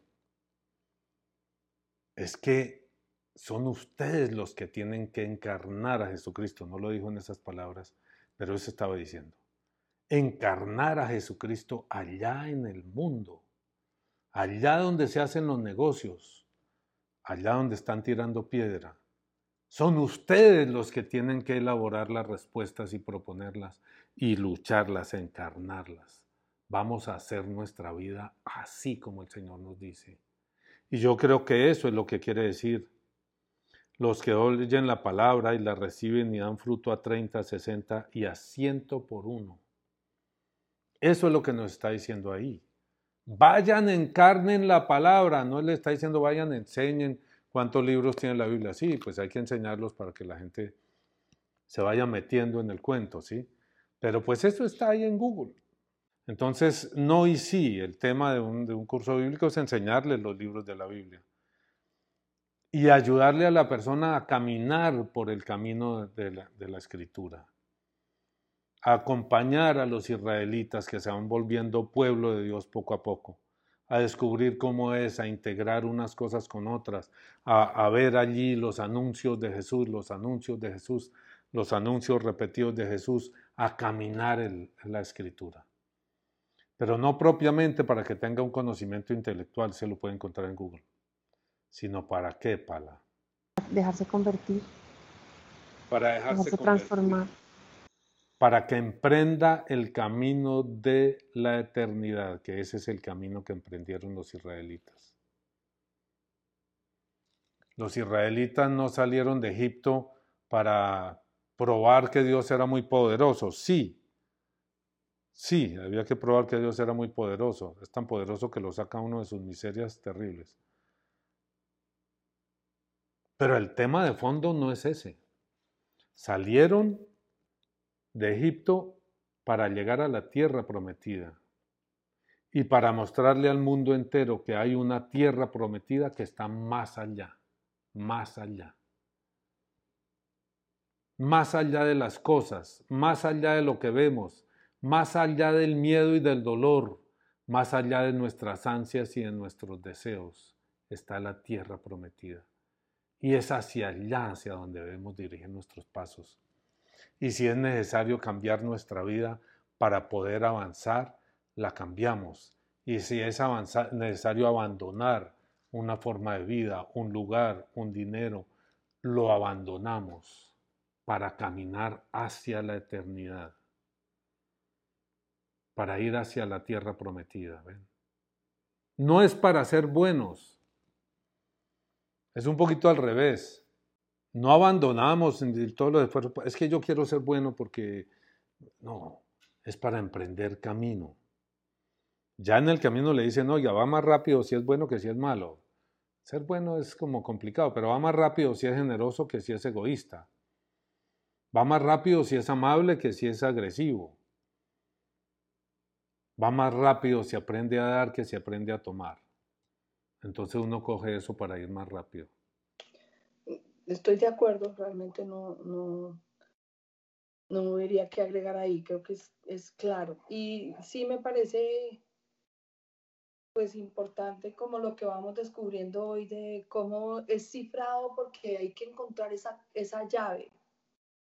Es que son ustedes los que tienen que encarnar a Jesucristo. No lo dijo en esas palabras, pero eso estaba diciendo. Encarnar a Jesucristo allá en el mundo, allá donde se hacen los negocios, allá donde están tirando piedra. Son ustedes los que tienen que elaborar las respuestas y proponerlas y lucharlas, encarnarlas. Vamos a hacer nuestra vida así como el Señor nos dice. Y yo creo que eso es lo que quiere decir los que oyen la palabra y la reciben y dan fruto a 30, 60 y a ciento por uno. Eso es lo que nos está diciendo ahí. Vayan, encarnen la palabra. No le está diciendo vayan, enseñen cuántos libros tiene la Biblia. Sí, pues hay que enseñarlos para que la gente se vaya metiendo en el cuento, ¿sí? Pero pues eso está ahí en Google. Entonces, no y sí, el tema de un, curso bíblico es enseñarles los libros de la Biblia y ayudarle a la persona a caminar por el camino de la, escritura. acompañar a los israelitas que se van volviendo pueblo de Dios poco a poco, a descubrir cómo es, a integrar unas cosas con otras, a, ver allí los anuncios de Jesús, los anuncios de Jesús, los anuncios repetidos de Jesús, a caminar la escritura. Pero no propiamente para que tenga un conocimiento intelectual, se lo puede encontrar en Google sino para qué, Pala. Dejarse convertir. Para dejarse, transformar. Para que emprenda el camino de la eternidad, que ese es el camino que emprendieron los israelitas. Los israelitas no salieron de Egipto para probar que Dios era muy poderoso. Sí, sí, había que probar que Dios era muy poderoso. Es tan poderoso que lo saca uno de sus miserias terribles. Pero el tema de fondo no es ese. Salieron de Egipto para llegar a la tierra prometida y para mostrarle al mundo entero que hay una tierra prometida que está más allá, más allá. Más allá de las cosas, más allá de lo que vemos, más allá del miedo y del dolor, más allá de nuestras ansias y de nuestros deseos, está la tierra prometida. Y es hacia allá, hacia donde debemos dirigir nuestros pasos. Y si es necesario cambiar nuestra vida para poder avanzar, la cambiamos. Y si es necesario abandonar una forma de vida, un lugar, un dinero, lo abandonamos para caminar hacia la eternidad, para ir hacia la tierra prometida. No es para ser buenos, es un poquito al revés. No abandonamos todos los esfuerzos. Es que yo quiero ser bueno porque no, es para emprender camino. Ya en el camino le dicen, oiga, va más rápido si es bueno que si es malo. Ser bueno es como complicado, pero va más rápido si es generoso que si es egoísta. Va más rápido si es amable que si es agresivo. Va más rápido si aprende a dar que si aprende a tomar. Entonces uno coge eso para ir más rápido. Estoy de acuerdo, realmente no, no, no diría que agregar ahí, creo que es, es claro. Y sí me parece pues importante como lo que vamos descubriendo hoy de cómo es cifrado porque hay que encontrar esa, esa llave.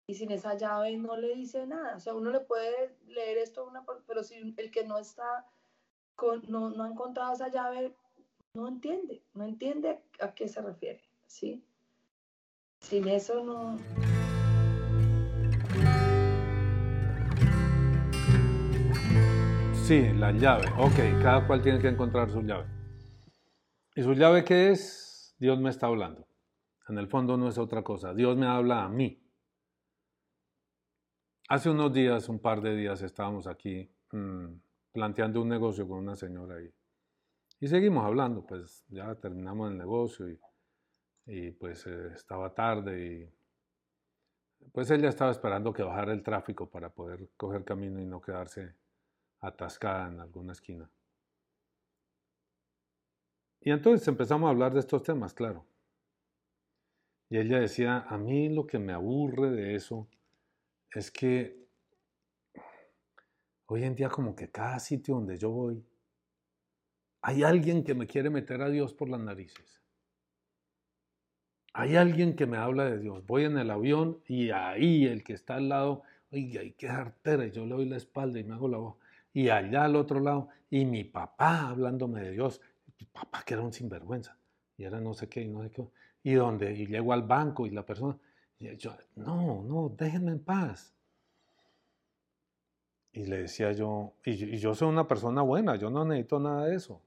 Y sin esa llave no le dice nada. O sea, uno le puede leer esto, una, pero si el que no está, no, no ha encontrado esa llave, no entiende, no entiende a qué se refiere, ¿sí? Sin eso no... Sí, la llave. Ok, cada cual tiene que encontrar su llave. ¿Y su llave qué es? Dios me está hablando. En el fondo no es otra cosa. Dios me habla a mí. Hace unos días, un par de días, estábamos aquí mm, planteando un negocio con una señora ahí. Y seguimos hablando, pues ya terminamos el negocio y, pues eh, estaba tarde y pues ella estaba esperando que bajara el tráfico para poder coger camino y no quedarse atascada en alguna esquina. Y entonces empezamos a hablar de estos temas, claro. Y ella decía, a mí lo que me aburre de eso es que hoy en día como que cada sitio donde yo voy, hay alguien que me quiere meter a Dios por las narices. Hay alguien que me habla de Dios. Voy en el avión y ahí el que está al lado, oye, hay que y yo le doy la espalda y me hago la voz. Y allá al otro lado, y mi papá hablándome de Dios, mi papá que era un sinvergüenza, y era no sé qué, y no sé qué, y donde, y llego al banco y la persona, yo, no, no, déjenme en paz. Y le decía yo, y, yo soy una persona buena, yo no necesito nada de eso.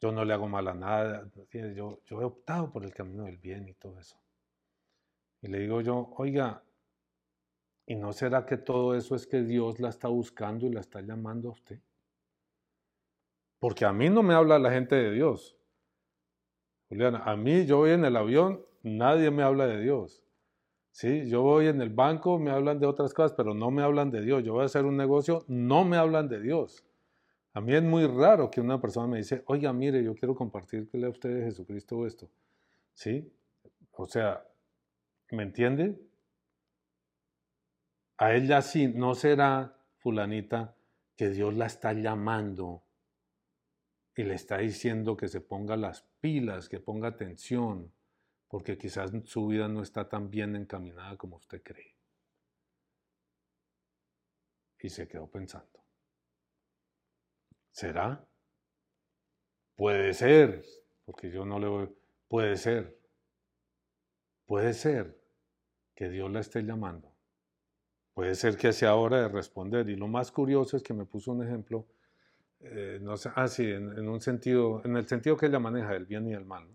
Yo no le hago mal a nada, yo, yo he optado por el camino del bien y todo eso. Y le digo yo, oiga, ¿Y no será que todo eso es que Dios la está buscando y la está llamando a usted? Porque a mí no me habla la gente de Dios. Juliana, a mí yo voy en el avión, nadie me habla de Dios. ¿Sí? Yo voy en el banco, me hablan de otras cosas, pero no me hablan de Dios. Yo voy a hacer un negocio, no me hablan de Dios. A mí es muy raro que una persona me dice, oiga, mire, yo quiero compartirle a usted de Jesucristo esto. ¿Sí? O sea, ¿me entiende? A ella sí, no será fulanita que Dios la está llamando y le está diciendo que se ponga las pilas, que ponga atención, porque quizás su vida no está tan bien encaminada como usted cree. Y se quedó pensando. ¿Será? Puede ser, porque yo no le voy, puede ser, puede ser que Dios la esté llamando Puede ser que sea hora de responder. Y lo más curioso es que me puso un ejemplo, eh, no sé, ah, sí, en, un sentido, en el sentido que ella maneja el bien y el mal,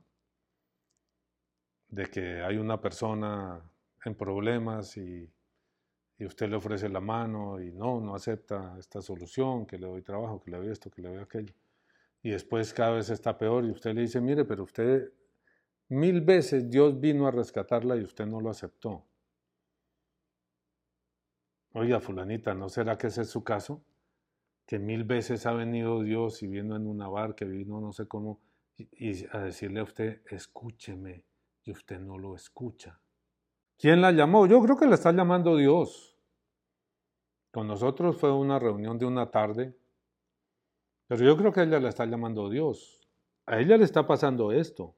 de que hay una persona en problemas y, y, usted le ofrece la mano y no, no acepta esta solución, que le doy trabajo, que le doy esto, que le doy aquello. Y después cada vez está peor y usted le dice, mire, pero usted mil veces Dios vino a rescatarla y usted no lo aceptó. Oiga, fulanita, ¿no será que ese es su caso? Que mil veces ha venido Dios y vino en una barca, vino no sé cómo, y, a decirle a usted, escúcheme, y usted no lo escucha. ¿Quién la llamó? Yo creo que la está llamando Dios. Con nosotros fue una reunión de una tarde, pero yo creo que ella la está llamando Dios. A ella le está pasando esto.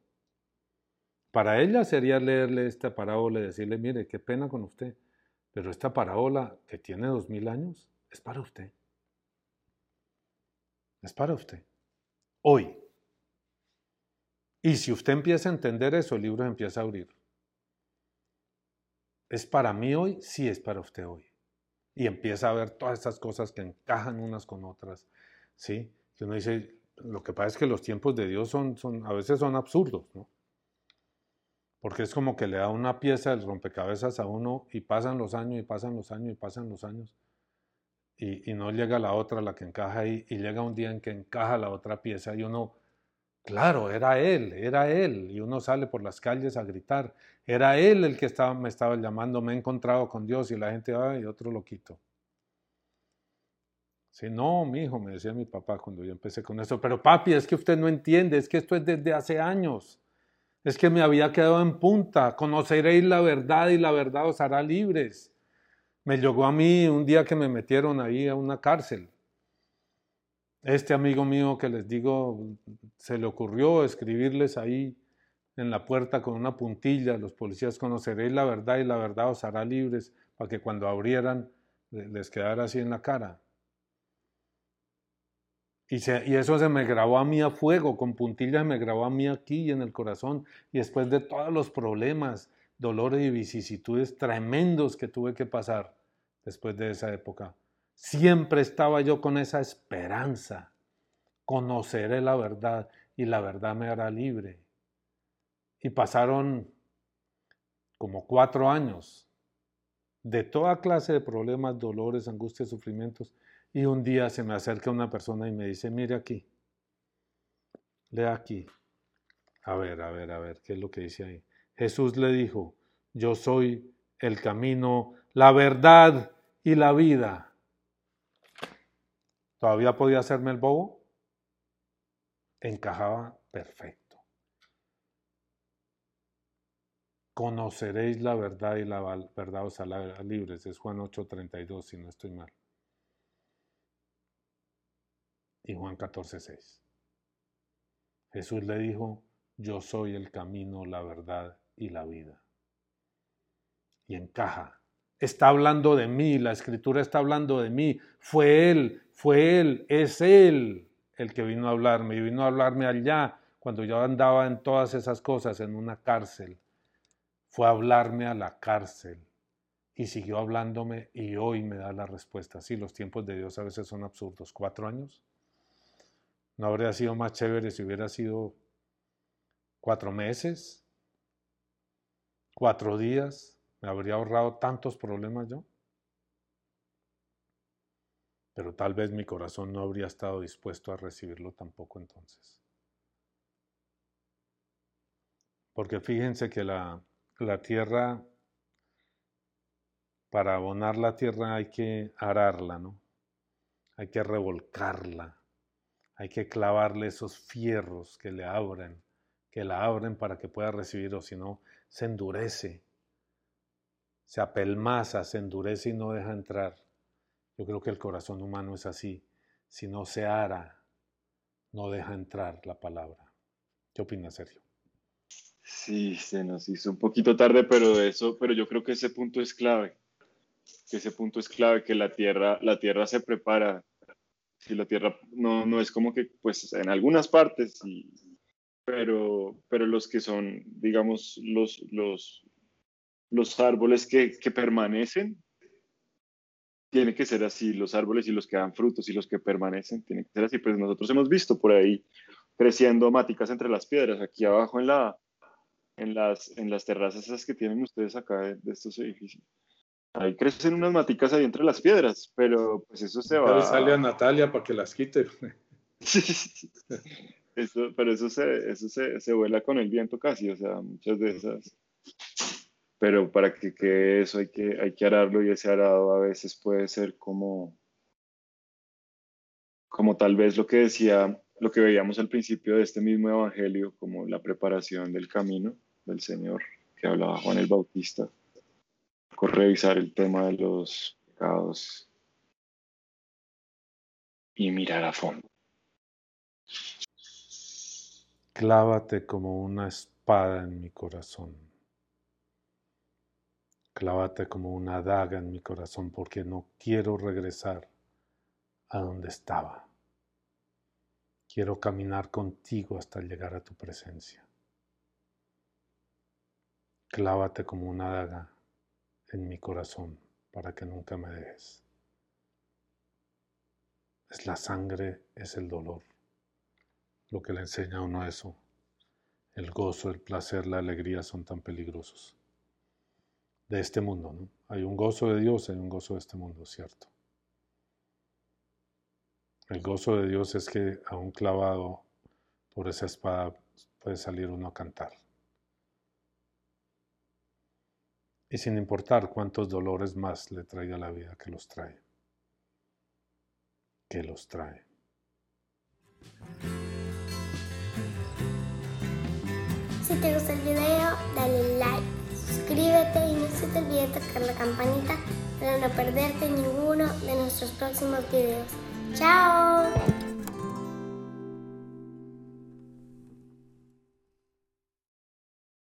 Para ella sería leerle esta parábola y decirle, mire, qué pena con usted. Pero esta parábola que tiene dos mil años es para usted. Es para usted. Hoy. Y si usted empieza a entender eso, el libro empieza a abrir. ¿Es para mí hoy? Sí, es para usted hoy. Y empieza a ver todas estas cosas que encajan unas con otras. ¿Sí? Que uno dice, lo que pasa es que los tiempos de Dios son, a veces son absurdos, ¿no? porque es como que le da una pieza del rompecabezas a uno y pasan los años y pasan los años y pasan los años y, no llega la otra, la que encaja ahí, y llega un día en que encaja la otra pieza y uno, claro, era él, era él, y uno sale por las calles a gritar, era él el que me estaba llamando, me he encontrado con Dios y la gente, ay, otro lo quito. Sí, no, mi hijo, me decía mi papá cuando yo empecé con esto, pero papi, es que usted no entiende, es que esto es desde hace años. Es que me había quedado en punta. Conoceréis la verdad y la verdad os hará libres. Me llegó a mí un día que me metieron ahí a una cárcel. Este amigo mío que les digo, se le ocurrió escribirles ahí en la puerta con una puntilla, los policías conoceréis la verdad y la verdad os hará libres, para que cuando abrieran les quedara así en la cara. Y, y, eso se me grabó a mí a fuego, con puntillas me grabó a mí aquí en el corazón. Y después de todos los problemas, dolores y vicisitudes tremendos que tuve que pasar después de esa época, siempre estaba yo con esa esperanza. Conoceré la verdad y la verdad me hará libre. Y pasaron como cuatro años de toda clase de problemas, dolores, angustias, sufrimientos y un día se me acerca una persona y me dice, mire aquí, lea aquí. A ver, a ver, a ver, ¿qué es lo que dice ahí? Jesús le dijo, yo soy el camino, la verdad y la vida. ¿Todavía podía hacerme el bobo? Encajaba perfecto. Conoceréis la verdad y la verdad os hará libres. Es Juan 8:32, si no estoy mal y Juan 14:6. Jesús le dijo, yo soy el camino, la verdad y la vida. Y encaja. Está hablando de mí, la escritura está hablando de mí. Fue Él, fue Él, es Él el que vino a hablarme y vino a hablarme allá cuando yo andaba en todas esas cosas en una cárcel. Fue a hablarme a la cárcel y siguió hablándome y hoy me da la respuesta. Sí, los tiempos de Dios a veces son absurdos. ¿Cuatro años? ¿No habría sido más chévere si hubiera sido cuatro meses? ¿Cuatro días? ¿Me habría ahorrado tantos problemas yo? Pero tal vez mi corazón no habría estado dispuesto a recibirlo tampoco entonces. Porque fíjense que la, tierra, para abonar la tierra hay que ararla, ¿no? Hay que revolcarla hay que clavarle esos fierros que le abren, que la abren para que pueda recibir, o si no, se endurece, se apelmaza, se endurece y no deja entrar. Yo creo que el corazón humano es así. Si no se ara, no deja entrar la palabra. ¿Qué opinas, Sergio? Sí, se nos hizo un poquito tarde, pero eso, pero yo creo que ese punto es clave. Que ese punto es clave, que la tierra, la tierra se prepara si la tierra no, no es como que, pues en algunas partes, pero, pero los que son, digamos, los, los, los árboles que, que permanecen, tiene que ser así, los árboles y los que dan frutos y los que permanecen, tienen que ser así. Pues nosotros hemos visto por ahí creciendo máticas entre las piedras, aquí abajo en, la, en, las, en las terrazas esas que tienen ustedes acá de estos edificios. Ahí crecen unas maticas ahí entre las piedras, pero pues eso se va. sale a Natalia para que las quite. eso, pero eso se, eso se, se vuela con el viento casi, o sea, muchas de esas. Pero para que quede eso hay que, hay que ararlo y ese arado a veces puede ser como, como tal vez lo que decía, lo que veíamos al principio de este mismo evangelio, como la preparación del camino del Señor que hablaba Juan el Bautista revisar el tema de los pecados y mirar a fondo. Clávate como una espada en mi corazón. Clávate como una daga en mi corazón porque no quiero regresar a donde estaba. Quiero caminar contigo hasta llegar a tu presencia. Clávate como una daga en mi corazón para que nunca me dejes. Es la sangre, es el dolor, lo que le enseña a uno eso. El gozo, el placer, la alegría son tan peligrosos. De este mundo, ¿no? Hay un gozo de Dios, hay un gozo de este mundo, ¿cierto? El gozo de Dios es que a un clavado por esa espada puede salir uno a cantar. y sin importar cuántos dolores más le traiga la vida que los trae. Que los trae. Si te gustó el video, dale like, suscríbete y no se te olvide tocar la campanita para no perderte ninguno de nuestros próximos videos. ¡Chao!